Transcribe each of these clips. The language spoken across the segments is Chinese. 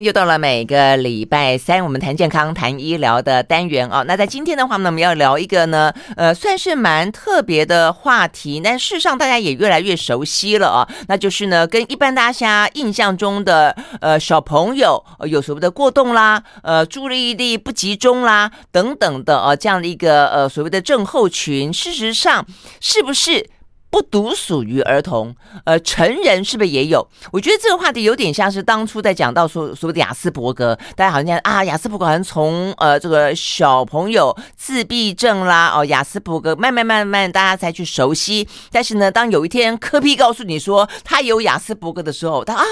又到了每个礼拜三，我们谈健康、谈医疗的单元哦。那在今天的话呢，我们要聊一个呢，呃，算是蛮特别的话题，但事实上大家也越来越熟悉了啊。那就是呢，跟一般大家印象中的呃小朋友有所谓的过动啦，呃，注意力不集中啦等等的呃这样的一个呃所谓的症候群，事实上是不是？不独属于儿童，呃，成人是不是也有？我觉得这个话题有点像是当初在讲到说所谓的雅斯伯格，大家好像啊，雅斯伯格好像从呃这个小朋友自闭症啦，哦，雅斯伯格慢慢慢慢大家才去熟悉。但是呢，当有一天柯 P 告诉你说他有雅斯伯格的时候，他啊。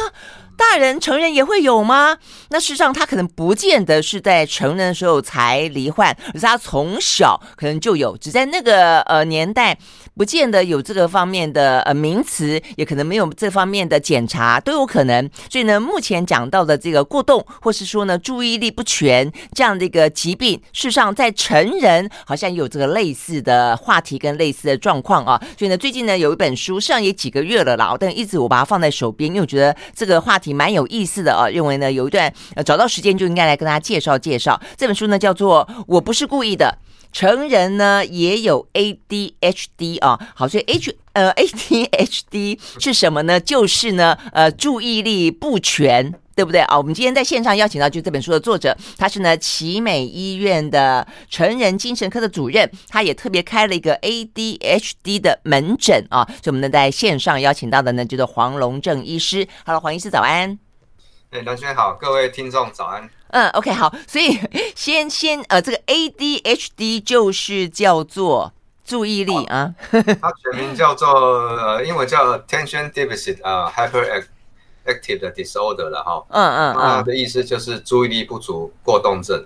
大人成人也会有吗？那事实上，他可能不见得是在成人的时候才罹患，而是他从小可能就有，只在那个呃年代，不见得有这个方面的呃名词，也可能没有这方面的检查，都有可能。所以呢，目前讲到的这个过动，或是说呢注意力不全这样的一个疾病，事实上在成人好像有这个类似的话题跟类似的状况啊。所以呢，最近呢有一本书，上也几个月了啦，但一直我把它放在手边，因为我觉得这个话题。蛮有意思的啊，认为呢有一段呃找到时间就应该来跟大家介绍介绍这本书呢，叫做《我不是故意的》，成人呢也有 ADHD 啊，好，所以 H 呃 ADHD 是什么呢？就是呢呃注意力不全。对不对啊？我们今天在线上邀请到就这本书的作者，他是呢奇美医院的成人精神科的主任，他也特别开了一个 ADHD 的门诊啊。所以我们呢在线上邀请到的呢就是黄龙正医师。Hello，黄医师早安。哎，蓝轩好，各位听众早安。嗯，OK，好。所以 先先呃，这个 ADHD 就是叫做注意力啊，它全名叫做呃，英文叫 Attention Deficit 啊，Hyper。active 的 disorder 了哈，嗯嗯，它的意思就是注意力不足过动症，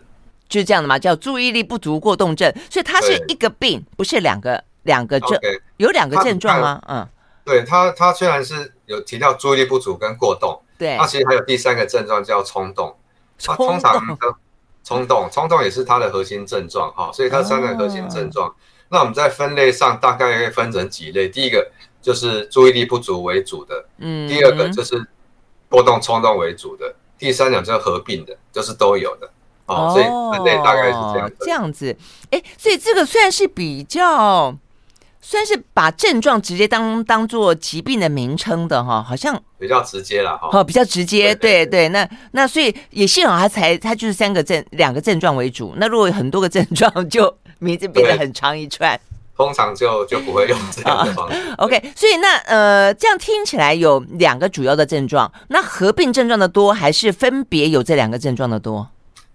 就是这样的嘛，叫注意力不足过动症，所以它是一个病，不是两个两个症，okay, 有两个症状吗？嗯，对，它它虽然是有提到注意力不足跟过动，对，它其实还有第三个症状叫冲动，通常的冲动冲动也是它的核心症状哈，所以它三个核心症状，哦，那我们在分类上大概可以分成几类，第一个就是注意力不足为主的，嗯，第二个就是。波动冲动为主的，第三种就是合并的，就是都有的。哦，所以分类大概是这样子。这样子，哎，所以这个虽然是比较，算是把症状直接当当做疾病的名称的哈，好像比较直接了哈，哦，比较直接，对对，那那所以也幸好他才他就是三个症两个症状为主，那如果有很多个症状，就名字变得很长一串。通常就就不会用这样的方式。Uh, OK，所以那呃，这样听起来有两个主要的症状，那合并症状的多，还是分别有这两个症状的多？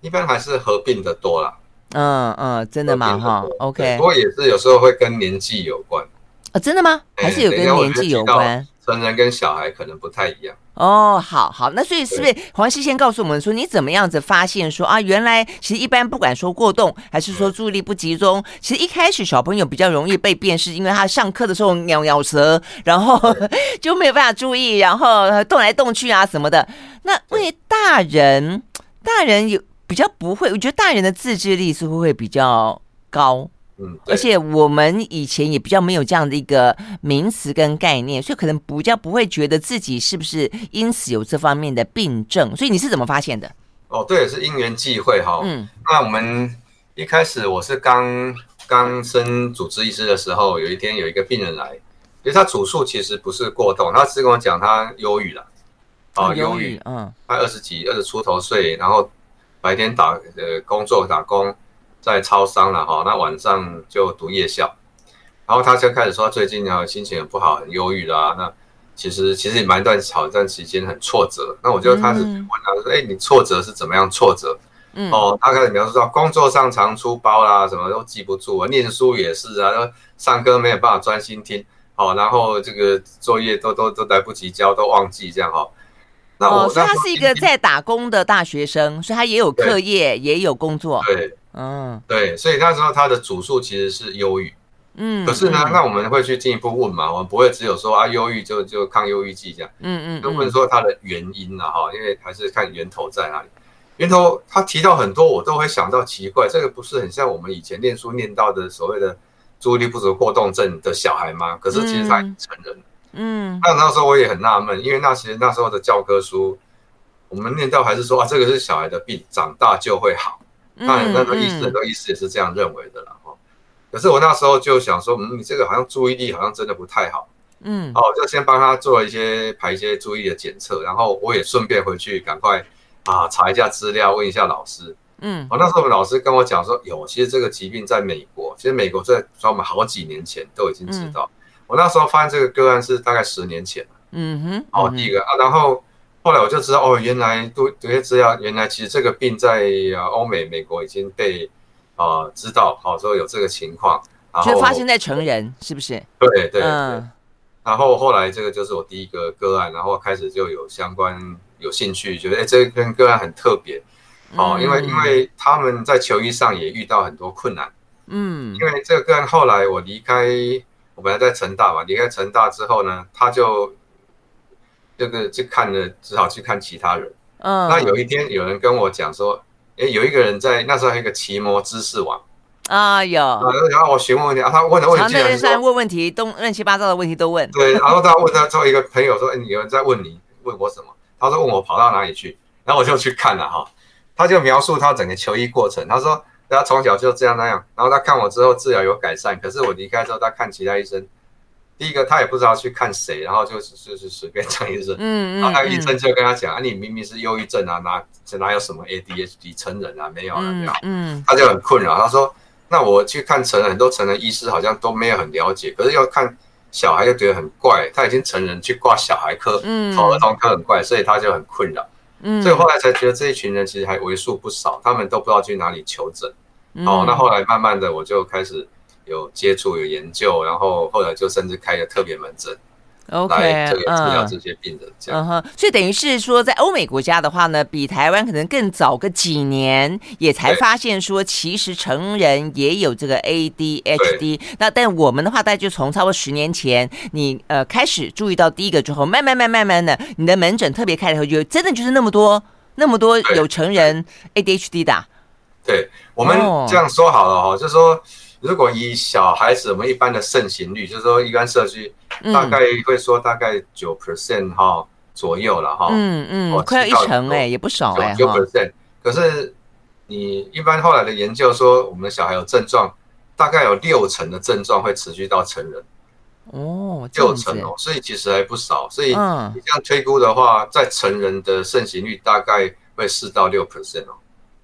一般还是合并的多啦。嗯嗯，真的吗？哈，OK。不过也是有时候会跟年纪有关。啊、哦，真的吗？还是有跟年纪有关？成人跟小孩可能不太一样。哦，好好，那所以是不是黄西先告诉我们说，你怎么样子发现说啊，原来其实一般不管说过动还是说注意力不集中，其实一开始小朋友比较容易被辨识，因为他上课的时候咬咬舌，然后 就没有办法注意，然后动来动去啊什么的。那为大人，大人有比较不会，我觉得大人的自制力似乎会比较高。嗯，而且我们以前也比较没有这样的一个名词跟概念，所以可能比较不会觉得自己是不是因此有这方面的病症。所以你是怎么发现的？哦，对，也是因缘际会哈。嗯，那我们一开始我是刚刚升主治医师的时候，有一天有一个病人来，其实他主诉其实不是过动，他是跟我讲他忧郁了。哦，忧郁，嗯，他二十几、二十出头岁，然后白天打呃工作打工。在超商了哈，那晚上就读夜校，然后他就开始说最近呢心情很不好，很忧郁啦。那其实其实也蛮段好一段时间很挫折。那我就开始问他说：“哎、嗯，你挫折是怎么样挫折？”嗯，哦，他开始描述说工作上常出包啦，什么都记不住啊，念书也是啊，上课没有办法专心听，哦，然后这个作业都都都来不及交，都忘记这样哈。那我、哦、所以他是一个在打工的大学生，所以他也有课业，也有工作。对。嗯，对，所以那时候他的主诉其实是忧郁，嗯，可是呢，嗯、那我们会去进一步问嘛，我们不会只有说啊，忧郁就就抗忧郁剂这样，嗯嗯，就问说他的原因了哈，因为还是看源头在哪里。源头他提到很多，我都会想到奇怪，这个不是很像我们以前念书念到的所谓的注意力不足过动症的小孩吗？可是其实他已经成人，嗯，那那时候我也很纳闷，因为那其实那时候的教科书我们念到还是说啊，这个是小孩的病，长大就会好。当然，那个医师很多医师也是这样认为的了哈。可是我那时候就想说，嗯，你这个好像注意力好像真的不太好。嗯，哦，就先帮他做了一些排一些注意力的检测，然后我也顺便回去赶快啊查一下资料，问一下老师。嗯，哦，那时候我们老师跟我讲说，有，其实这个疾病在美国，其实美国在在我们好几年前都已经知道。嗯、我那时候发现这个个案是大概十年前。嗯哼，哦，第一个啊，然后后来我就知道，哦，原来读读些资料，原来其实这个病在啊欧美美国已经被啊、呃、知道，好、哦、说有这个情况。然后就发生在成人，是不是？对对对。嗯然后后来这个就是我第一个个案，然后开始就有相关有兴趣，觉得哎，这跟个案很特别，哦，嗯、因为因为他们在求医上也遇到很多困难，嗯，因为这个个案后来我离开，我本来在成大嘛，离开成大之后呢，他就这个去看了，只好去看其他人，嗯，那有一天有人跟我讲说，哎，有一个人在那时候还有一个奇摩知识网。啊，有，然后我询问问题啊，他问的问题，常在上问问题，都乱七八糟的问题都问。对，然后他问他之后，一个朋友说：“哎，有人在问你，问我什么？”他说：“问我跑到哪里去。”然后我就去看了哈，他就描述他整个求医过程。他说他从小就这样那样，然后他看我之后治疗有改善，可是我离开之后，他看其他医生，第一个他也不知道去看谁，然后就是就是随便找医生，嗯，然后那个医生就跟他讲：“啊，你明明是忧郁症啊，哪哪有什么 ADHD 成人啊，没有啊，没有。”嗯，他就很困扰，他说。那我去看成人，很多成人医师好像都没有很了解，可是要看小孩又觉得很怪，他已经成人去挂小孩科，嗯，考儿童科很怪，所以他就很困扰，嗯，所以后来才觉得这一群人其实还为数不少，他们都不知道去哪里求诊，嗯、哦，那后来慢慢的我就开始有接触有研究，然后后来就甚至开了特别门诊。OK，这个治疗这些病人这样，嗯哼，所以等于是说，在欧美国家的话呢，比台湾可能更早个几年，也才发现说，其实成人也有这个 ADHD。那但我们的话，大概就从差不多十年前，你呃开始注意到第一个之后，慢慢慢慢慢的，你的门诊特别开了以后，就真的就是那么多那么多有成人 ADHD 的。对，我们这样说好了哈，就是说。如果以小孩子我们一般的盛行率，就是说一般社区大概会说大概九 percent 哈左右了哈，嗯嗯，快要一成哎，也不少哎，九 percent。可是你一般后来的研究说，我们的小孩有症状，大概有六成的症状会持续到成人。哦，六成哦，所以其实还不少。所以你这样推估的话，在成人的盛行率大概会四到六 percent 哦。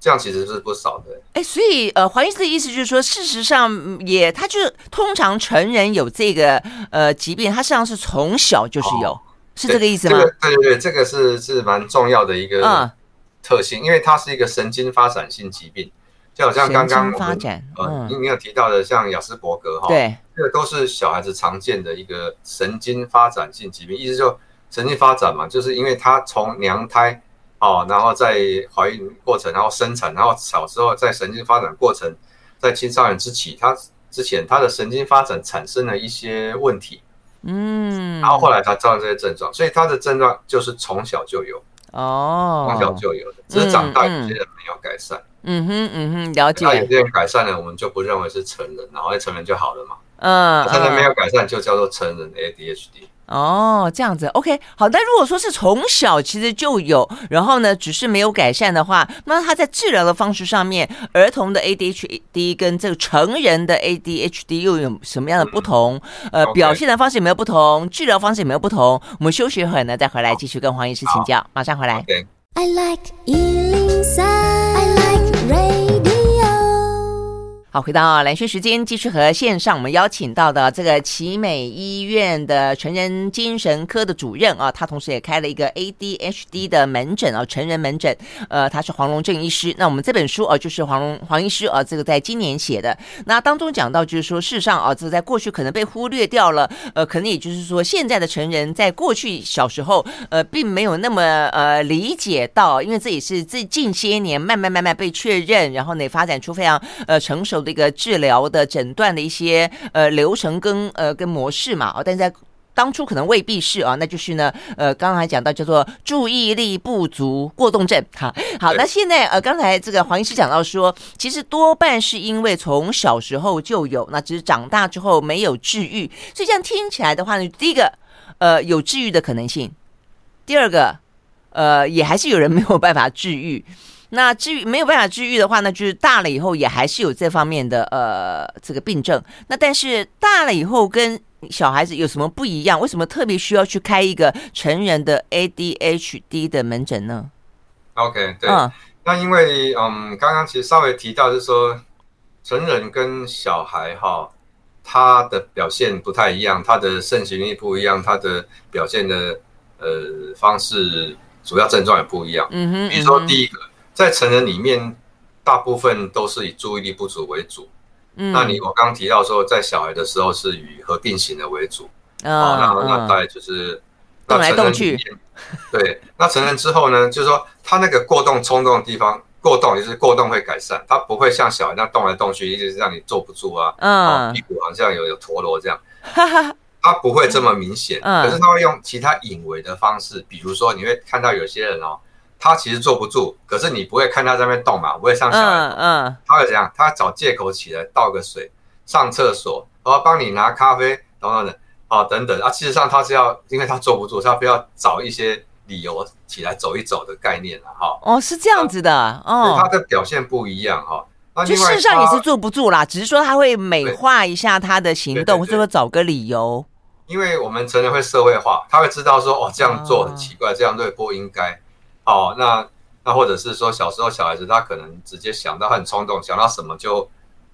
这样其实是不少的，哎，所以呃，黄医师的意思就是说，事实上也，他就是通常成人有这个呃疾病，他实际上是从小就是有，哦、是这个意思吗？对、这个、对对对，这个是是蛮重要的一个特性，嗯、因为它是一个神经发展性疾病，就好像刚刚我们发展呃，你你有提到的像雅斯伯格哈，对，这个都是小孩子常见的一个神经发展性疾病，意思就神经发展嘛，就是因为他从娘胎。哦，然后在怀孕过程，然后生产，然后小时候在神经发展过程，在青少年之期，他之前他的神经发展产生了一些问题，嗯，然后后来他造成这些症状，所以他的症状就是从小就有，哦，从小就有的，只是长大有些人没有改善，嗯。哼嗯哼，了解，那有些人改善了，我们就不认为是成人，然后成人就好了嘛，嗯，他的没有改善就叫做成人 ADHD。哦，这样子，OK，好。但如果说是从小其实就有，然后呢，只是没有改善的话，那他在治疗的方式上面，儿童的 ADHD 跟这个成人的 ADHD 又有什么样的不同？嗯、呃，表现的方式有没有不同？治疗方式有没有不同？我们休息一会儿呢，再回来继续跟黄医师请教。马上回来。Okay. I like 好，回到蓝轩时间，继续和线上我们邀请到的这个奇美医院的成人精神科的主任啊，他同时也开了一个 ADHD 的门诊啊，成人门诊。呃，他是黄龙正医师。那我们这本书啊，就是黄龙黄医师啊，这个在今年写的。那当中讲到，就是说，事实上啊，这在过去可能被忽略掉了。呃，可能也就是说，现在的成人在过去小时候，呃，并没有那么呃理解到，因为这也是这近些年慢慢慢慢被确认，然后呢，发展出非常呃成熟。这个治疗的诊断的一些呃流程跟呃跟模式嘛，哦，但是在当初可能未必是啊，那就是呢，呃，刚才讲到叫做注意力不足过动症，哈，好，那现在呃，刚才这个黄医师讲到说，其实多半是因为从小时候就有，那只是长大之后没有治愈，所以这样听起来的话呢，第一个呃有治愈的可能性，第二个呃，也还是有人没有办法治愈。那治愈没有办法治愈的话呢，就是大了以后也还是有这方面的呃这个病症。那但是大了以后跟小孩子有什么不一样？为什么特别需要去开一个成人的 ADHD 的门诊呢？OK，对，嗯、那因为嗯，刚刚其实稍微提到就是说，成人跟小孩哈，他的表现不太一样，他的盛行率不一样，他的表现的呃方式，主要症状也不一样。嗯哼，比如说第一个。在成人里面，大部分都是以注意力不足为主。嗯，那你我刚刚提到说，在小孩的时候是以合并型的为主。嗯、哦，那那大概就是动来动去。对，那成人之后呢，就是说他那个过动冲动的地方，过动也是过动会改善，他不会像小孩那动来动去，一直是让你坐不住啊。嗯、哦，屁股好像有有陀螺这样。哈哈，他不会这么明显。嗯，可是他会用其他隐微的方式，比如说你会看到有些人哦。他其实坐不住，可是你不会看他在那边动嘛，不会上小孩，嗯，嗯，他会怎样？他找借口起来倒个水，上厕所，然后帮你拿咖啡，等等等，哦，等等啊。事实上他是要，因为他坐不住，他非要找一些理由起来走一走的概念了，哈。哦，是这样子的，哦，他的表现不一样，哈。那就事实上也是坐不住啦，只是说他会美化一下他的行动，或者说找个理由。因为我们成人会社会化，他会知道说，哦，这样做很奇怪，哦、这样对不应该。哦，那那或者是说，小时候小孩子他可能直接想到很冲动，想到什么就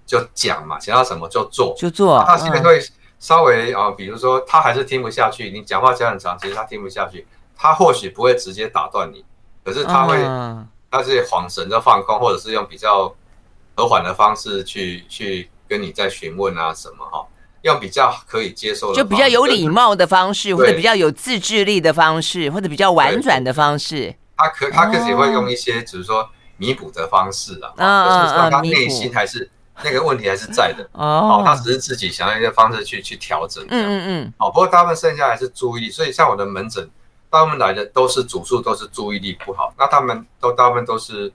就讲嘛，想到什么就做就做。他现在会稍微啊、比如说他还是听不下去，你讲话讲很长，其实他听不下去。他或许不会直接打断你，可是他会，嗯、他是恍神的放空，或者是用比较和缓的方式去去跟你在询问啊什么哈、哦，用比较可以接受的，就比较有礼貌的方式，或者比较有自制力的方式，或者比较婉转的方式。他可他可是也会用一些，只是说弥补的方式啊，就是说他内心还是那个问题还是在的哦，他只是自己想要一些方式去去调整，嗯嗯嗯，哦，不过大部分剩下还是注意力，所以像我的门诊，大部分来的都是主诉都是注意力不好，那他们都大部分都是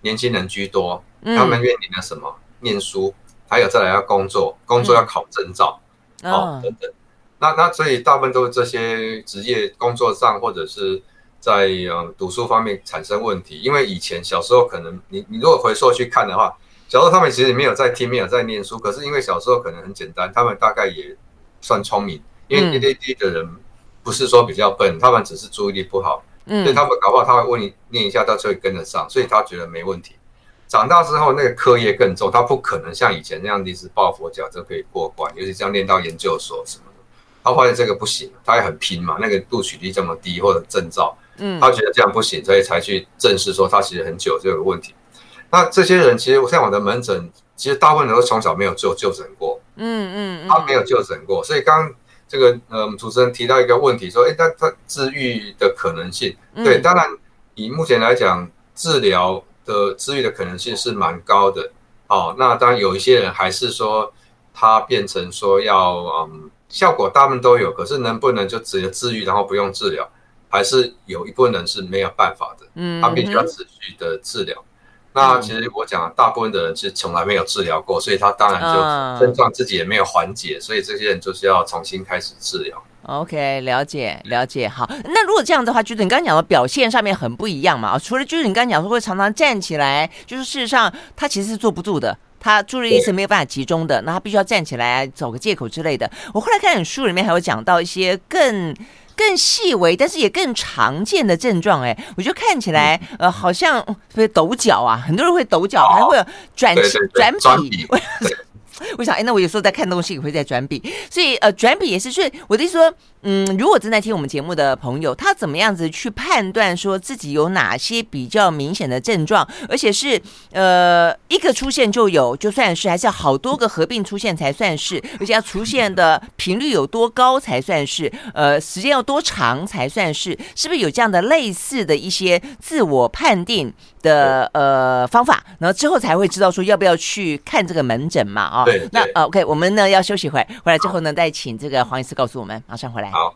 年轻人居多，他们面临了什么？念书，还有再来要工作，工作要考证照，哦等等，那那所以大部分都是这些职业工作上或者是。在嗯读书方面产生问题，因为以前小时候可能你你如果回溯去看的话，小时候他们其实没有在听，没有在念书，可是因为小时候可能很简单，他们大概也算聪明，因为 ADD 的人不是说比较笨，他们只是注意力不好，嗯，所以他们搞不好他会问你念一下，他就会跟得上，所以他觉得没问题。长大之后那个课业更重，他不可能像以前那样一直抱佛脚就可以过关，尤其这样念到研究所什么的，他发现这个不行，他也很拼嘛，那个录取率这么低或者证照。嗯，他觉得这样不行，所以才去证实说他其实很久就有问题。那这些人其实像我的门诊，其实大部分人都从小没有就就诊过，嗯嗯，他没有就诊过。所以刚刚这个呃主持人提到一个问题，说，哎，那他治愈的可能性，对，当然以目前来讲，治疗的治愈的可能性是蛮高的。哦，那当然有一些人还是说他变成说要嗯效果大部分都有，可是能不能就直接治愈，然后不用治疗？还是有一部分人是没有办法的，嗯，他必须要持续的治疗。那其实我讲，大部分的人是从来没有治疗过，所以他当然就症状自己也没有缓解，所以这些人就是要重新开始治疗。OK，了解了解。好，那如果这样的话，就是你刚刚讲的表现上面很不一样嘛？除了就是你刚刚讲说会常常站起来，就是事实上他其实是坐不住的，他注意力是没有办法集中的，那他必须要站起来找个借口之类的。我后来看你书里面还有讲到一些更。更细微，但是也更常见的症状，哎，我觉得看起来，呃，好像会抖脚啊，很多人会抖脚，还会有转转笔。我想，哎，那我有时候在看东西也会在转笔，所以呃，转笔也是。所以我的意思说，嗯，如果正在听我们节目的朋友，他怎么样子去判断说自己有哪些比较明显的症状，而且是呃一个出现就有就算是，还是要好多个合并出现才算是，而且要出现的频率有多高才算是，呃，时间要多长才算是，是不是有这样的类似的一些自我判定的呃方法，然后之后才会知道说要不要去看这个门诊嘛？啊、哦。对，那 OK，我们呢要休息会，回来之后呢再请这个黄医师告诉我们，马上回来。好。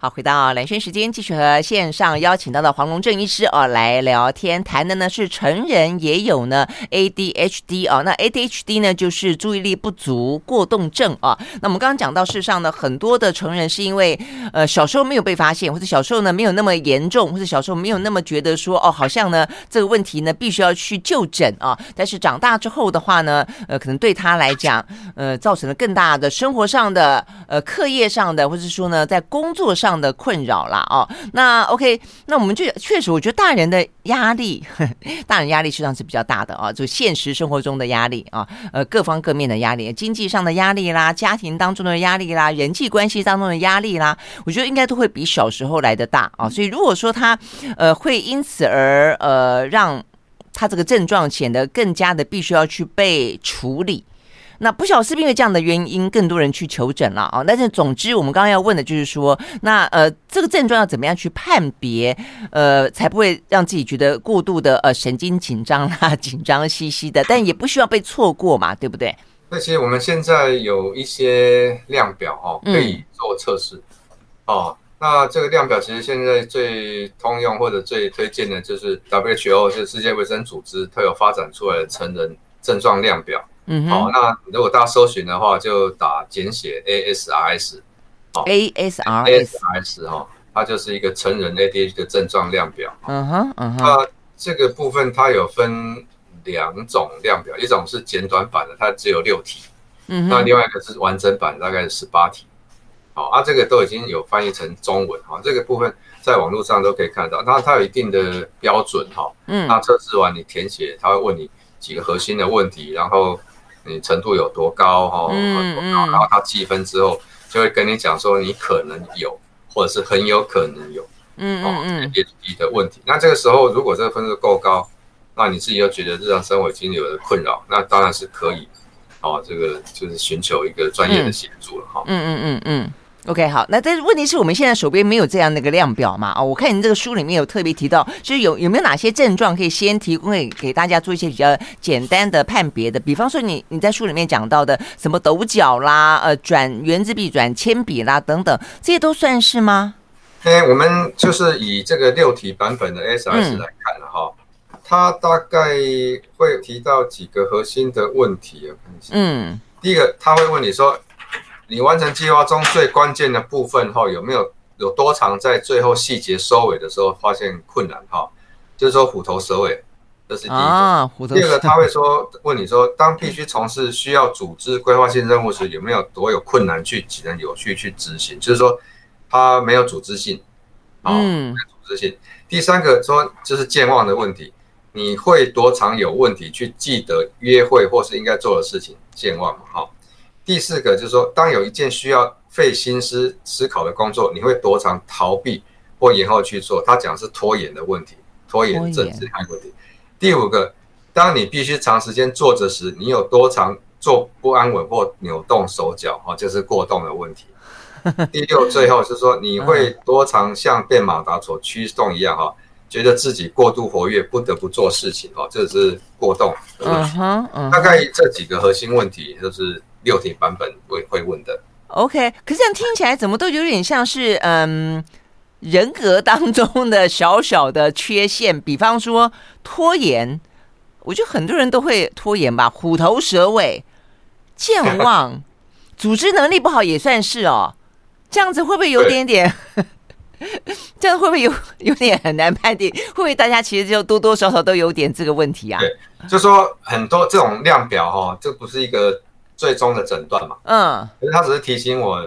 好，回到蓝轩时间，继续和线上邀请到的黄龙正医师哦来聊天，谈的呢是成人也有呢 ADHD 哦，那 ADHD 呢就是注意力不足过动症啊。那我们刚刚讲到，事实上呢，很多的成人是因为呃小时候没有被发现，或者小时候呢没有那么严重，或者小时候没有那么觉得说哦，好像呢这个问题呢必须要去就诊啊。但是长大之后的话呢，呃，可能对他来讲，呃，造成了更大的生活上的、呃，课业上的，或者说呢在工作上。上的困扰啦，哦，那 OK，那我们就确实，我觉得大人的压力，大人压力实际上是比较大的啊，就现实生活中的压力啊，呃，各方各面的压力，经济上的压力啦，家庭当中的压力啦，人际关系当中的压力啦，我觉得应该都会比小时候来的大啊，所以如果说他呃会因此而呃让他这个症状显得更加的必须要去被处理。那不晓得是不是因为这样的原因，更多人去求诊了啊？但是总之，我们刚刚要问的就是说，那呃，这个症状要怎么样去判别，呃，才不会让自己觉得过度的呃神经紧张啦、紧张兮兮的，但也不需要被错过嘛，对不对？那其实我们现在有一些量表哦，可以做测试、嗯、哦。那这个量表其实现在最通用或者最推荐的就是 WHO，就是世界卫生组织，它有发展出来的成人症状量表。嗯，好，那如果大家搜寻的话，就打简写 ASRS，好，ASRS，ASRS 哈，它就是一个成人 ADHD 的症状量表。嗯哼，嗯哼，那这个部分它有分两种量表，一种是简短版的，它只有六题，嗯，那另外一个是完整版，大概是十八题。好，啊，这个都已经有翻译成中文哈，这个部分在网络上都可以看到，那它有一定的标准哈，嗯，那测试完你填写，它会问你几个核心的问题，然后。你程度有多高哈？嗯嗯，然后他计分之后，就会跟你讲说你可能有，或者是很有可能有，嗯嗯嗯，ADHD 的问题。那这个时候，如果这个分数够高，那你自己又觉得日常生活已经有了困扰，那当然是可以，哦，这个就是寻求一个专业的协助了哈。嗯嗯嗯嗯。OK，好，那但是问题是我们现在手边没有这样的一个量表嘛？哦，我看你这个书里面有特别提到，就是有有没有哪些症状可以先提供给给大家做一些比较简单的判别的？比方说你你在书里面讲到的什么抖脚啦、呃转圆珠笔转铅笔啦等等，这些都算是吗？哎，我们就是以这个六题版本的 SRS 来看了哈，嗯、它大概会提到几个核心的问题啊。嗯，第一个他会问你说。你完成计划中最关键的部分后，有没有有多长在最后细节收尾的时候发现困难？哈，就是说虎头蛇尾，这是第一个。啊、虎头。第二个，他会说问你说，当必须从事需要组织规划性任务时，有没有多有困难去才能有序去执行？就是说，他没有组织性，嗯，没有组织性。第三个说就是健忘的问题，你会多长有问题去记得约会或是应该做的事情？健忘嘛，哈。第四个就是说，当有一件需要费心思思考的工作，你会多常逃避或延后去做？他讲是拖延的问题，拖延症这个问题。第五个，当你必须长时间坐着时，你有多常坐不安稳或扭动手脚？哦，就是过动的问题。第六，最后是说，你会多常像被马达所驱动一样？哈，觉得自己过度活跃，不得不做事情？哦，这是过动的问题。大概这几个核心问题就是。六题版本会会问的，OK，可是这样听起来怎么都有点像是嗯人格当中的小小的缺陷，比方说拖延，我觉得很多人都会拖延吧，虎头蛇尾、健忘、组织能力不好也算是哦，这样子会不会有点点？这样会不会有有点很难判定？会不会大家其实就多多少少都有点这个问题啊？对，就说很多这种量表哈、哦，这不是一个。最终的诊断嘛，嗯，可是他只是提醒我，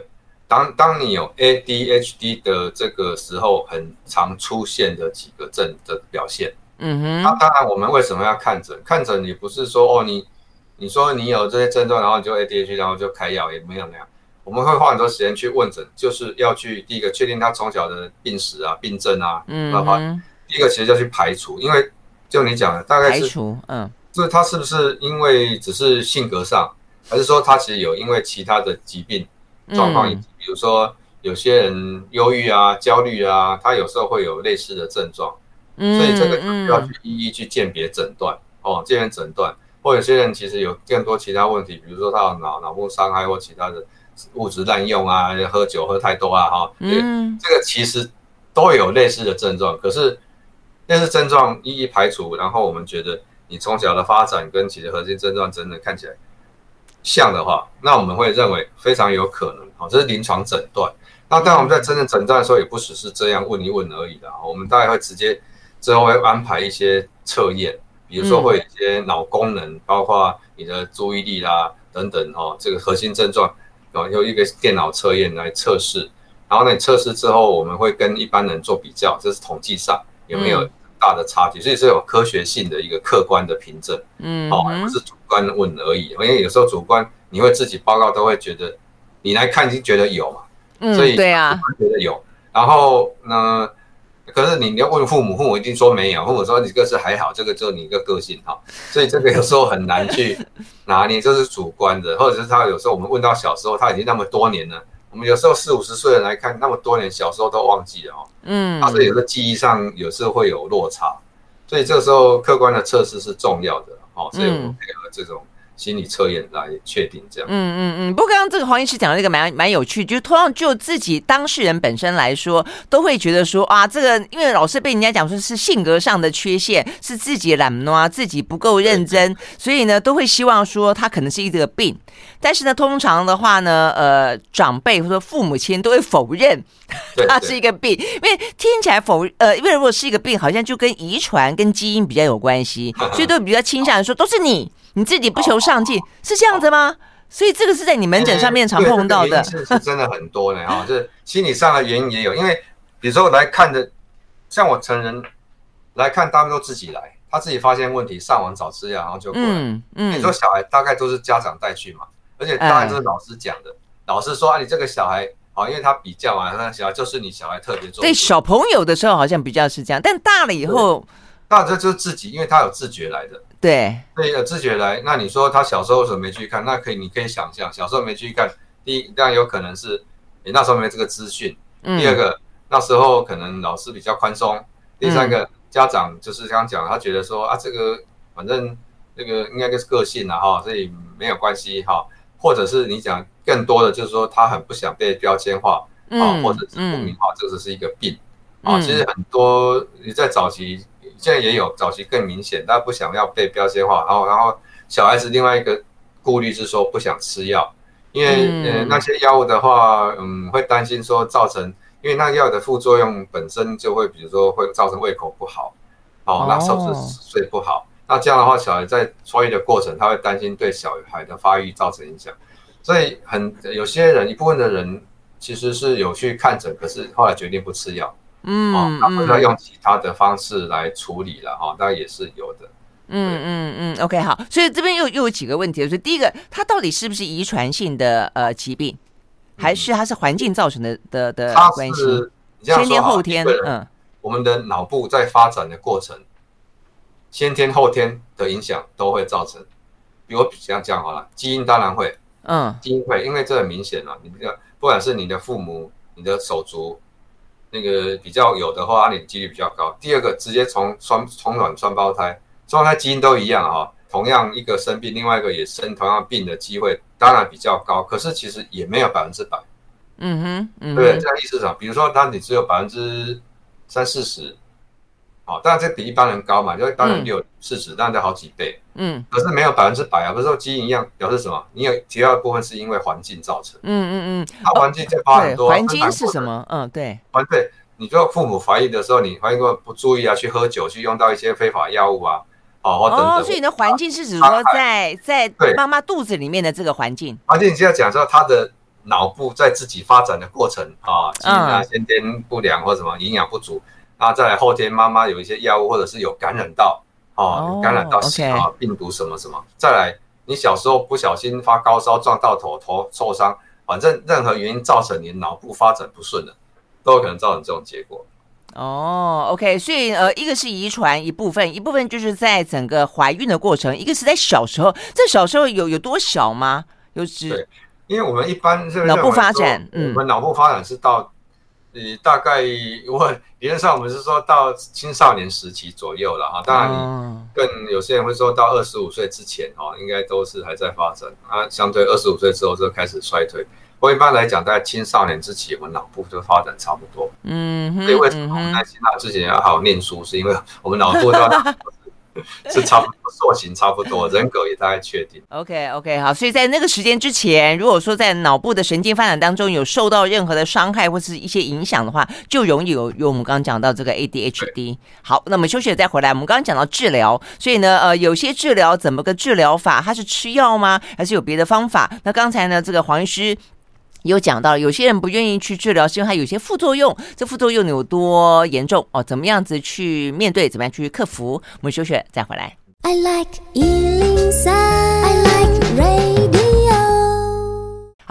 当当你有 ADHD 的这个时候，很常出现的几个症的表现，嗯哼，那、啊、当然我们为什么要看诊？看诊你不是说哦，你你说你有这些症状，然后你就 ADHD，然后就开药，也没有那样，我们会花很多时间去问诊，就是要去第一个确定他从小的病史啊、病症啊，嗯哼，第一个其实就去排除，因为就你讲的，大概是排除，嗯，就是他是不是因为只是性格上。还是说他其实有因为其他的疾病状况，比如说有些人忧郁啊、焦虑啊，他有时候会有类似的症状，所以这个就要去一一去鉴别诊断哦，鉴别诊断。或有些人其实有更多其他问题，比如说他有脑脑部伤害或其他的物质滥用啊，喝酒喝太多啊，哈，嗯，这个其实都有类似的症状，可是类似症状一一排除，然后我们觉得你从小的发展跟其实核心症状真的看起来像的话，那我们会认为非常有可能，好，这是临床诊断。那当然我们在真正诊断的时候，也不只是这样问一问而已的，我们大概会直接之后会安排一些测验，比如说会有一些脑功能，包括你的注意力啦等等，哦，这个核心症状。有有一个电脑测验来测试，然后呢，你测试之后，我们会跟一般人做比较，这是统计上有没有大的差距，嗯、所以是有科学性的一个客观的凭证，嗯，哦，而不是主观问而已，因为有时候主观你会自己报告都会觉得，你来看已经觉得有嘛，嗯，所以对啊，觉得有，然后呢？可是你你要问父母，父母一定说没有。父母说你这个是还好，这个就是你一个个性哈。所以这个有时候很难去 拿捏，这是主观的，或者是他有时候我们问到小时候，他已经那么多年了。我们有时候四五十岁人来看，那么多年小时候都忘记了哦。嗯，他是有个记忆上有时候会有落差，所以这个时候客观的测试是重要的哦。所以我们配合这种。心理测验来确定这样。嗯嗯嗯。不过刚刚这个黄医师讲的这个蛮蛮有趣，就是同样就自己当事人本身来说，都会觉得说啊，这个因为老是被人家讲说是性格上的缺陷，是自己懒惰，自己不够认真，所以呢都会希望说他可能是一个病。但是呢，通常的话呢，呃，长辈或者父母亲都会否认 他是一个病，因为听起来否呃，因为如果是一个病，好像就跟遗传跟基因比较有关系，所以都比较倾向于说都是你。你自己不求上进，是这样子吗？所以这个是在你门诊上面常碰到的，是是真的很多呢啊，就是心理上的原因也有，因为比如说来看的，像我成人来看，大部分都自己来，他自己发现问题，上网找资料，然后就过来。嗯嗯。你说小孩大概都是家长带去嘛，而且当然都是老师讲的，老师说啊，你这个小孩啊，因为他比较啊，那小孩就是你小孩特别重。对小朋友的时候好像比较是这样，但大了以后，大这就是自己，因为他有自觉来的。对，对，有自觉来。那你说他小时候为什么没去看？那可以，你可以想象，小时候没去看。第一，当然有可能是你那时候没这个资讯。第二个，嗯、那时候可能老师比较宽松。第三个，嗯、家长就是刚刚讲，他觉得说啊，这个反正这个应该就是个性了哈，所以没有关系哈。或者是你讲更多的就是说他很不想被标签化啊，或者是污名化，这个是一个病啊。嗯、其实很多你在早期。现在也有早期更明显，但不想要被标签化。然后，然后小孩子另外一个顾虑是说不想吃药，因为、嗯、呃那些药物的话，嗯，会担心说造成，因为那药的副作用本身就会，比如说会造成胃口不好，哦，那甚至睡不好。那这样的话，小孩在发育的过程，他会担心对小孩的发育造成影响。所以很有些人，一部分的人其实是有去看诊，可是后来决定不吃药。嗯，他们要用其他的方式来处理了哈，当然也是有的。嗯嗯嗯，OK，好，所以这边又又有几个问题，就是第一个，它到底是不是遗传性的呃疾病，还是它是环境造成的的的关系？先天后天，嗯，我们的脑部在发展的过程，先天后天的影响都会造成。比如这样讲好了，基因当然会，嗯，基因会，因为这很明显了，你这个不管是你的父母，你的手足。那个比较有的话，你几率比较高。第二个，直接从双从卵双胞胎，双胞胎基因都一样哈，同样一个生病，另外一个也生同样病的机会当然比较高。可是其实也没有百分之百。嗯哼，嗯哼对，这样意思是什么？比如说，当你只有百分之三四十，好，当然这比一般人高嘛，就一般人有四十，当然得好几倍。嗯，可是没有百分之百啊，不是说基因一样，表示什么？你有其他的部分是因为环境造成。嗯嗯嗯，它环境就发很多。环境是什么？嗯，对。环对，你说父母怀孕的时候，你怀孕过不注意啊，去喝酒，去用到一些非法药物啊，哦，或等等。哦，所以你的环境是指说在在妈妈肚子里面的这个环境。环境，你现在讲说他的脑部在自己发展的过程啊，基因啊先天不良或什么营养不足，然后再来后天妈妈有一些药物或者是有感染到。哦，感染到啊病毒什么什么，再来你小时候不小心发高烧撞到头头受伤，反正任何原因造成你脑部发展不顺的，都有可能造成这种结果。哦，OK，所以呃，一个是遗传一部分，一部分就是在整个怀孕的过程，一个是在小时候，这小时候有有多小吗？有指对，因为我们一般是脑部发展，嗯，我们脑部发展是到。呃，大概我理论上我们是说到青少年时期左右了哈，当然你更有些人会说到二十五岁之前哦，应该都是还在发展啊，相对二十五岁之后就开始衰退。我一般来讲，在青少年之前，我们脑部就发展差不多。嗯，所以为什么我们在青少年之前要好好念书，是因为我们脑部都。是差不多，塑形差不多，人格也大概确定。OK OK，好，所以在那个时间之前，如果说在脑部的神经发展当中有受到任何的伤害或是一些影响的话，就容易有有我们刚刚讲到这个 ADHD。好，那么休息了再回来，我们刚刚讲到治疗，所以呢，呃，有些治疗怎么个治疗法？它是吃药吗？还是有别的方法？那刚才呢，这个黄医师。有讲到，有些人不愿意去治疗，是因为它有些副作用。这副作用有多严重哦？怎么样子去面对？怎么样去克服？我们休息再回来。I like 103, I like rain.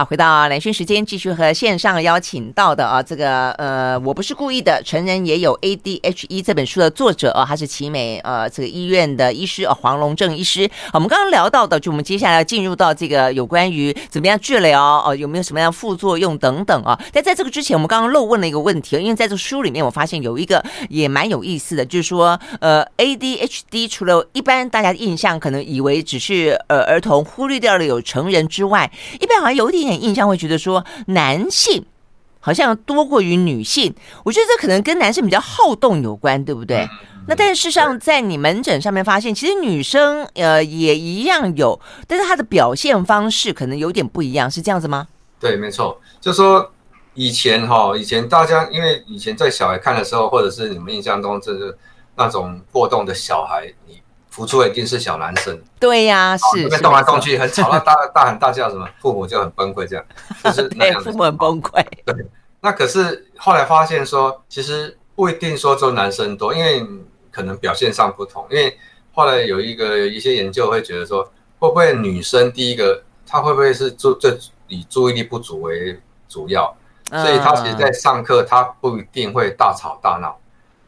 好，回到兰萱时间，继续和线上邀请到的啊，这个呃，我不是故意的，成人也有 ADHD 这本书的作者啊，他是奇美呃这个医院的医师啊，黄龙正医师。我们刚刚聊到的，就我们接下来要进入到这个有关于怎么样治疗哦，有没有什么样副作用等等啊。但在这个之前，我们刚刚漏问了一个问题，因为在这书里面，我发现有一个也蛮有意思的，就是说呃，ADHD 除了一般大家的印象可能以为只是呃儿童，忽略掉了有成人之外，一般好像有一点。印象会觉得说男性好像多过于女性，我觉得这可能跟男生比较好动有关，对不对？那但是事实上在你门诊上面发现，其实女生呃也一样有，但是她的表现方式可能有点不一样，是这样子吗？对，没错，就说以前哈，以前大家因为以前在小孩看的时候，或者是你们印象中就是那种过动的小孩，你。浮出的一定是小男生，对呀、啊，是，那边动来动去很吵，那大大喊大叫什么，父母就很崩溃，这样就是那样父母很崩溃。对，那可是后来发现说，其实不一定说做男生多，因为可能表现上不同。因为后来有一个一些研究会觉得说，会不会女生第一个她会不会是注这以注意力不足为主要，所以她其实在上课她不一定会大吵大闹。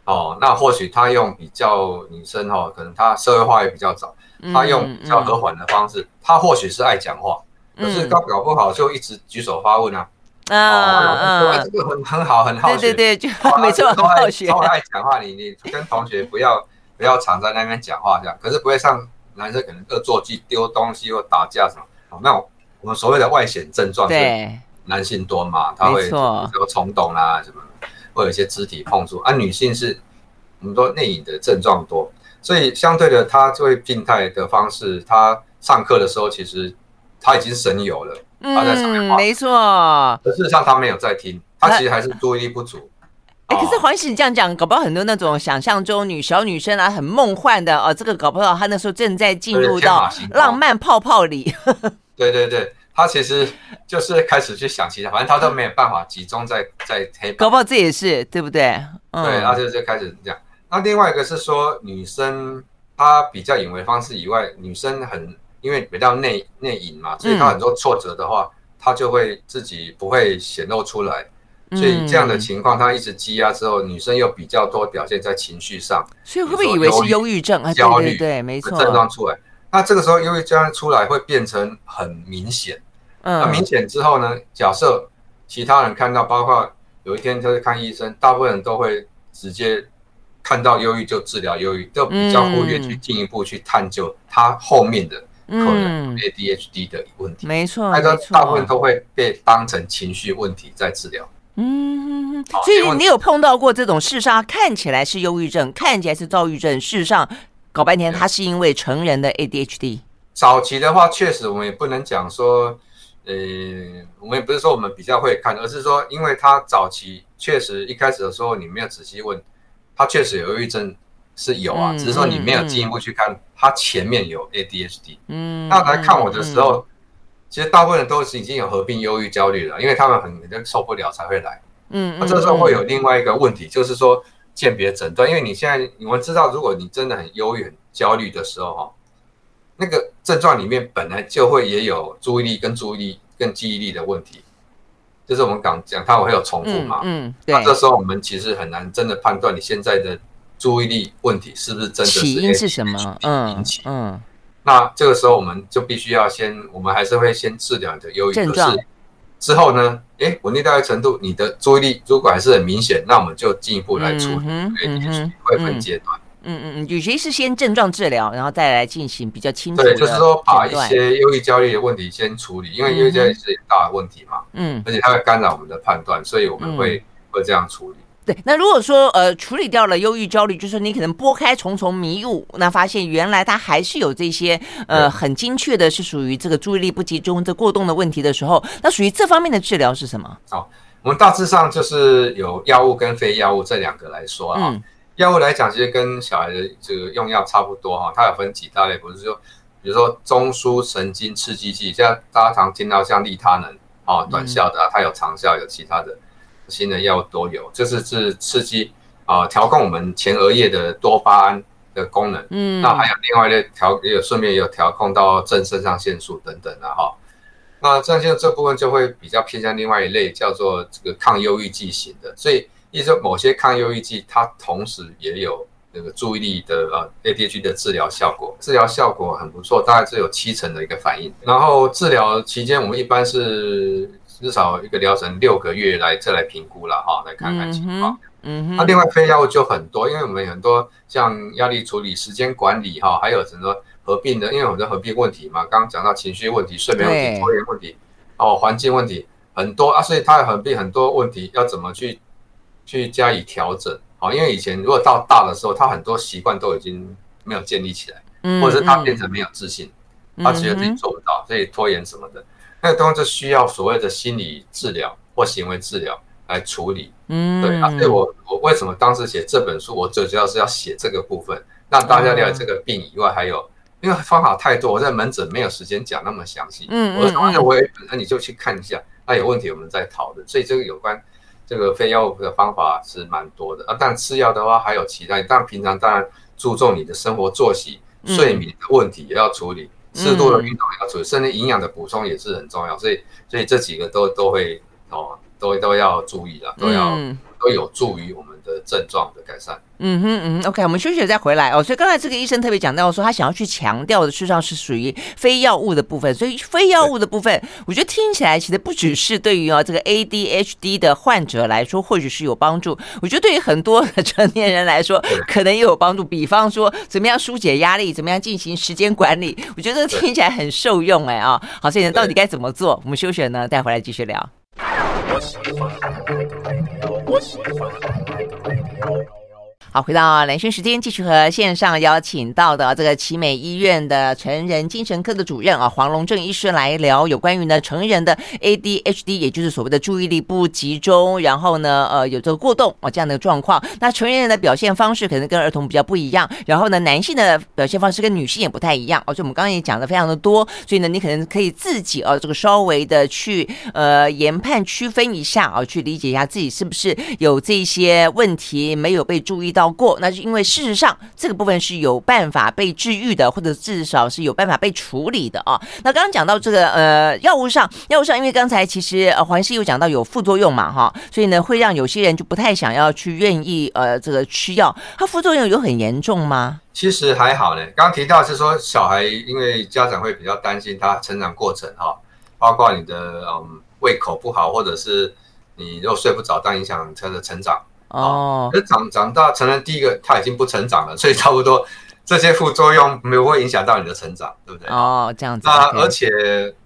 哦，那或许他用比较女生哦，可能他社会化也比较早，他用比较和缓的方式，他或许是爱讲话，可是他搞不好就一直举手发问啊，啊，这个很很好，很好学，对对对，就没错，很好学，超爱讲话，你你跟同学不要不要常在那边讲话这样，可是不会像男生可能恶作剧丢东西或打架什么，哦，那我们所谓的外显症状是男性多嘛，他会比较冲动啊什么。会有一些肢体碰触，而、啊、女性是我们说内隐的症状多，所以相对的，她这位病态的方式，她上课的时候其实她已经神游了，她在上面画，没错。可事实上，她没有在听，她其实还是注意力不足。哎，可是黄医师你这样讲，搞不好很多那种想象中女小女生啊，很梦幻的哦，这个搞不好她那时候正在进入到浪漫泡泡里。对 对对。他其实就是开始去想其他，反正他都没有办法集中在在黑。搞不好这也是对不对？嗯、对，然后就就开始这样。那另外一个是说，女生她比较隐微方式以外，女生很因为比较内内隐嘛，所以她很多挫折的话，她、嗯、就会自己不会显露出来。所以这样的情况，她一直积压之后，女生又比较多表现在情绪上。所以会不会以为是忧郁症啊？焦虑，对，没错。症状出来。那这个时候，忧郁症出来会变成很明显。嗯，那明显之后呢？假设其他人看到，包括有一天他去看医生，大部分人都会直接看到忧郁就治疗忧郁，就比较忽略去进一步去探究他后面的可能 ADHD 的问题。没错，那大部分都会被当成情绪问题在治疗。嗯，所以你有碰到过这种事实上看起来是忧郁症，看起来是躁郁症，事实上。搞半天，他是因为成人的 ADHD。早期的话，确实我们也不能讲说，呃，我们也不是说我们比较会看，而是说，因为他早期确实一开始的时候，你没有仔细问，他确实有忧郁症是有啊，嗯、只是说你没有进一步去看，他前面有 ADHD。嗯，那来看我的时候，嗯、其实大部分人都是已经有合并忧郁焦虑了，因为他们很受不了才会来。嗯，那这时候会有另外一个问题，就是说。鉴别诊断，因为你现在我们知道，如果你真的很忧郁、很焦虑的时候，哈，那个症状里面本来就会也有注意力跟注意力跟记忆力的问题，就是我们刚讲它会有重复嘛，嗯，嗯，对。那这时候我们其实很难真的判断你现在的注意力问题是不是真的是起因是什么，嗯嗯。那这个时候我们就必须要先，我们还是会先治疗你的忧郁症状。之后呢，诶，稳定到一程度，你的注意力如果还是很明显，那我们就进一步来处理，会分阶段。嗯嗯嗯，有些是先症状治疗，然后再来进行比较清楚。对，就是说把一些忧郁焦虑的问题先处理，因为忧郁焦虑是一大的问题嘛。嗯，而且它会干扰我们的判断，所以我们会、嗯、会这样处理。对，那如果说呃处理掉了忧郁焦虑，就是你可能拨开重重迷雾，那发现原来它还是有这些呃很精确的，是属于这个注意力不集中、这过动的问题的时候，那属于这方面的治疗是什么？好，我们大致上就是有药物跟非药物这两个来说啊。嗯、药物来讲，其实跟小孩的这个用药差不多哈，它有分几大类，不是说比如说中枢神经刺激剂，像大家常听到像利他能啊，短效的，它有长效，有其他的。新的药物都有，就是是刺激啊，调控我们前额叶的多巴胺的功能。嗯，那还有另外的调，也有顺便也有调控到正肾上腺素等等的哈。那正肾上腺素这部分就会比较偏向另外一类，叫做这个抗忧郁剂型的。所以，意思说某些抗忧郁剂，它同时也有那个注意力的呃 ADHD 的治疗效果，治疗效果很不错，大概只有七成的一个反应。然后治疗期间，我们一般是。至少一个疗程六个月来再来评估了哈，来看看情况。嗯哼，那另外非药物就很多，因为我们很多像压力处理、时间管理哈，还有很多合并的，因为我们的合并问题嘛，刚刚讲到情绪问题、睡眠问题、拖延问题，哦，环境问题很多啊，所以它有合并很多问题，要怎么去去加以调整？好，因为以前如果到大的时候，他很多习惯都已经没有建立起来，或者是他变成没有自信，他觉得自己做不到，所以拖延什么的。那个东西就需要所谓的心理治疗或行为治疗来处理，嗯，对啊，所以我我为什么当时写这本书，我最主要是要写这个部分，让大家了解这个病以外，还有因为方法太多，我在门诊没有时间讲那么详细，嗯，我说我也那你就去看一下，那有问题我们再讨论。所以这个有关这个非药物的方法是蛮多的啊，但吃药的话还有其他，但平常当然注重你的生活作息、睡眠的问题也要处理。适度的运动要注意，甚至营养的补充也是很重要，所以所以这几个都都会哦，都都要注意了，都要都有助于我们的症状的改善。嗯哼嗯，OK，我们休息了再回来哦。所以刚才这个医生特别讲到说，他想要去强调的，事实上是属于非药物的部分。所以非药物的部分，我觉得听起来其实不只是对于啊这个 ADHD 的患者来说，或许是有帮助。我觉得对于很多的成年人来说，可能也有帮助。比方说，怎么样疏解压力，怎么样进行时间管理，我觉得这个听起来很受用哎啊。好，些人到底该怎么做？我们休息了呢，待回来继续聊。Bye. 好，回到兰萱时间，继续和线上邀请到的这个奇美医院的成人精神科的主任啊，黄龙正医师来聊有关于呢成人的 ADHD，也就是所谓的注意力不集中，然后呢，呃，有这个过动啊这样的状况。那成人的表现方式可能跟儿童比较不一样，然后呢，男性的表现方式跟女性也不太一样。而且我们刚刚也讲的非常的多，所以呢，你可能可以自己啊这个稍微的去呃研判区分一下啊，去理解一下自己是不是有这些问题没有被注意到。过，那是因为事实上这个部分是有办法被治愈的，或者至少是有办法被处理的啊。那刚刚讲到这个呃药物上，药物上，因为刚才其实呃黄医师有讲到有副作用嘛哈，所以呢会让有些人就不太想要去愿意呃这个吃药。它副作用有很严重吗？其实还好呢。刚刚提到是说小孩，因为家长会比较担心他成长过程哈，包括你的嗯胃口不好，或者是你又睡不着，但影响他的成长。哦，那长长大成人，第一个他已经不成长了，所以差不多这些副作用没有会影响到你的成长，对不对？哦，这样子。那而且，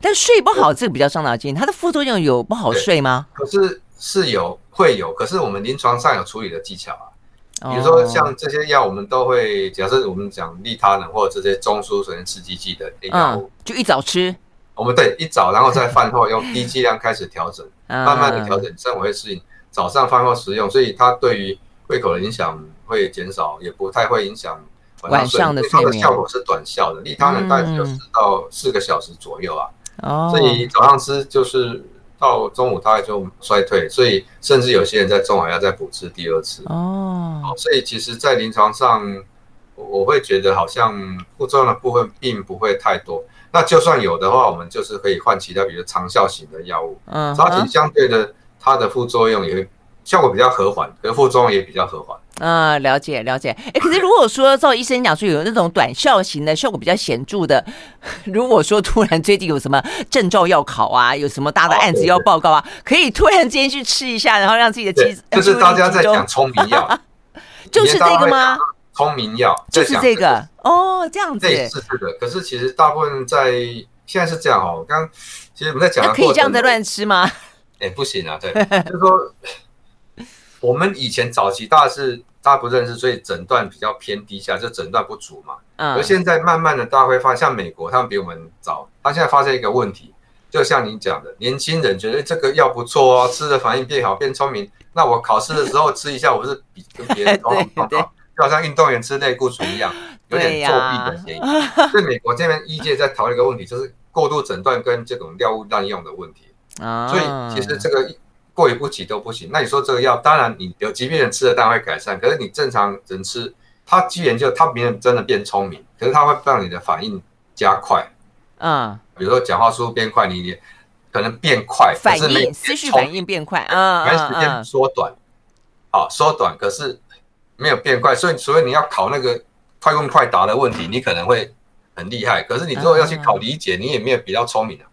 但睡不好这个比较伤脑筋，它的副作用有不好睡吗？可是是有会有，可是我们临床上有处理的技巧啊，比如说像这些药，我们都会假设我们讲利他能或者这些中枢神经刺激剂的药物，就一早吃。我们对一早，然后在饭后用低剂量开始调整，慢慢的调整，生活会适应。早上饭后食用，所以它对于胃口的影响会减少，也不太会影响晚上的睡眠。它的效果是短效的，利他能大概只有四到四个小时左右啊。哦，所以早上吃就是到中午大概就衰退，所以甚至有些人在中午还要再补吃第二次。哦，所以其实，在临床上，我会觉得好像副作用的部分并不会太多。那就算有的话，我们就是可以换其他，比如长效型的药物。嗯，而且相对的。它的副作用也效果比较和缓，可副作用也比较和缓。嗯，了解了解。哎，可是如果说照医生讲说有那种短效型的效果比较显著的，如果说突然最近有什么证照要考啊，有什么大的案子要报告啊，可以突然间去吃一下，然后让自己的机子。就是大家在讲聪明药，就是这个吗？聪明药，就是这个哦，这样子，对，是这个。可是其实大部分在现在是这样哦。刚其实我们在讲，可以这样子乱吃吗？哎，不行啊，对，就是说我们以前早期大是大家不认识，所以诊断比较偏低下，就诊断不足嘛。嗯。而现在慢慢的，大家会发现，像美国，他们比我们早，他现在发现一个问题，就像你讲的，年轻人觉得这个药不错哦，吃的反应变好，变聪明。那我考试的时候吃一下，我是比跟别人好 好就好像运动员吃类固醇一样，有点作弊的嫌疑。所以美国这边医界在讨论一个问题，就是过度诊断跟这种药物滥用的问题。所以其实这个过犹不及都不行。那你说这个药，当然你有疾病人吃了当然会改善，可是你正常人吃，它既然就它没有真的变聪明，可是它会让你的反应加快。嗯，比如说讲话速度变快，你。可能变快，反应思绪反应变快，嗯，反应时间缩短，好缩短，可是没有变快，所以所以你要考那个快问快答的问题，你可能会很厉害，可是你如果要去考理解，你也没有比较聪明啊。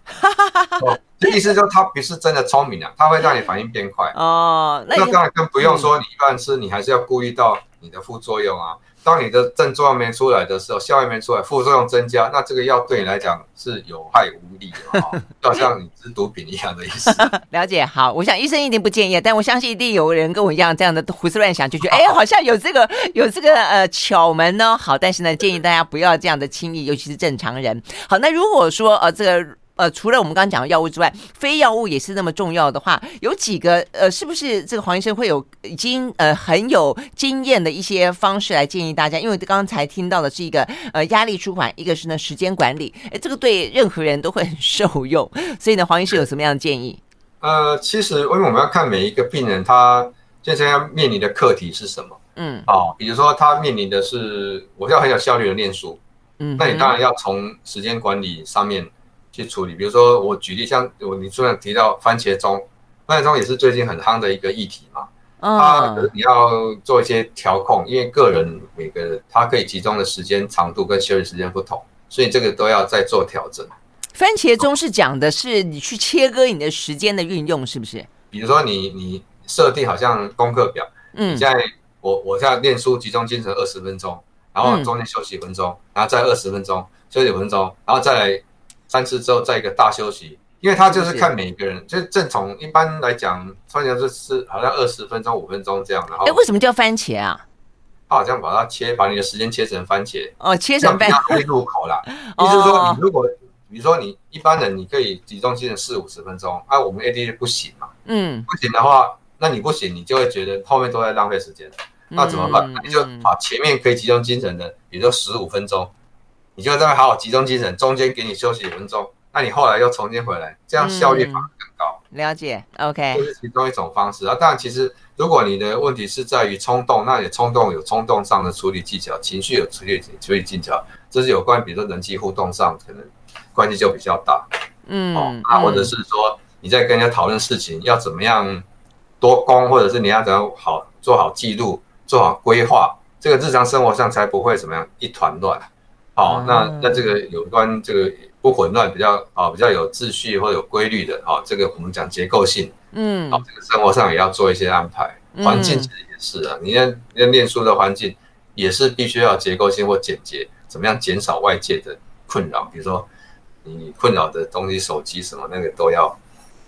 这意思就是他不是真的聪明啊，他会让你反应变快哦。那当然更不用说，你一般吃，你还是要顾虑到你的副作用啊。当你的症状没出来的时候，效应没出来，副作用增加，那这个药对你来讲是有害无利的，就 好像你吃毒品一样的意思。了解，好，我想医生一定不建议，但我相信一定有人跟我一样这样的胡思乱想，就觉得哎，好像有这个有这个呃巧门呢。好，但是呢，建议大家不要这样的轻易，尤其是正常人。好，那如果说呃这个。呃，除了我们刚刚讲的药物之外，非药物也是那么重要的话，有几个呃，是不是这个黄医生会有已经呃很有经验的一些方式来建议大家？因为刚才听到的是一个 呃压力舒缓，一个是呢时间管理，哎，这个对任何人都会很受用。所以呢，黄医师有什么样的建议？呃，其实因为我们要看每一个病人他现在要面临的课题是什么，嗯，哦，比如说他面临的是我要很有效率的念书，嗯，那你当然要从时间管理上面。去处理，比如说我举例，像我你昨天提到番茄钟，番茄钟也是最近很夯的一个议题嘛。啊，你要做一些调控，因为个人每个人他可以集中的时间长度跟休息时间不同，所以这个都要再做调整。番茄钟是讲的是你去切割你的时间的运用，是不是？比如说你你设定好像功课表，嗯，现在我我现在念书集中精神二十分钟，然后中间休息一分钟，然后再二十分钟休息五分钟，然后再来。三次之后再一个大休息，因为他就是看每一个人，就是正统一般来讲，番茄是好像二十分钟、五分钟这样。然后，哎，为什么叫番茄啊？他好像把它切，把你的时间切成番茄哦，切成番茄入口啦。意思是说，你如果比如说你一般人，你可以集中精神四五十分钟，啊，我们 ADD 不行嘛，嗯，不行的话，那你不行，你就会觉得后面都在浪费时间，那怎么办？嗯、你就把前面可以集中精神的，比如说十五分钟。你就在那好好集中精神，中间给你休息五分钟，那你后来又重新回来，这样效率反而更高。嗯、了解，OK，这是其中一种方式啊。当然，其实如果你的问题是在于冲动，那你冲动有冲动上的处理技巧，情绪有处理处理技巧，这是有关，比如说人际互动上可能关系就比较大。嗯，哦，啊，或者是说你在跟人家讨论事情要怎么样多攻，或者是你要怎样好做好记录，做好规划，这个日常生活上才不会怎么样一团乱。好、哦，那那这个有关这个不混乱，比较啊、哦、比较有秩序或有规律的，啊、哦，这个我们讲结构性，嗯，好、哦，这个生活上也要做一些安排，环境其实也是啊，你要要念书的环境也是必须要结构性或简洁，怎么样减少外界的困扰，比如说你困扰的东西，手机什么那个都要。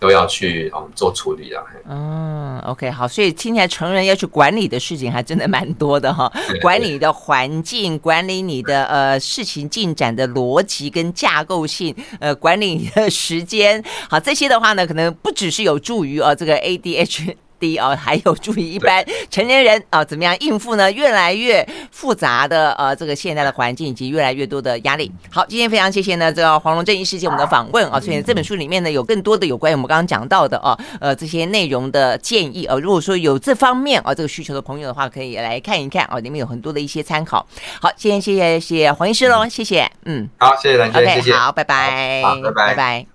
都要去嗯做处理啊。嗯，OK，好，所以听起来成人要去管理的事情还真的蛮多的哈。管理的环境，管理你的呃事情进展的逻辑跟架构性，呃，管理你的时间，好，这些的话呢，可能不只是有助于呃这个 ADHD。低哦，还有注意一般成年人啊，怎么样应付呢？越来越复杂的呃，这个现在的环境以及越来越多的压力。好，今天非常谢谢呢，这个黄龙正医师接我们的访问啊。所以这本书里面呢，有更多的有关于我们刚刚讲到的啊，呃，这些内容的建议啊。如果说有这方面啊这个需求的朋友的话，可以来看一看啊，里面有很多的一些参考。好，谢谢谢谢谢黄医师喽，谢谢，嗯，好，谢谢蓝姐，谢谢，好，拜拜，好，拜拜，拜拜。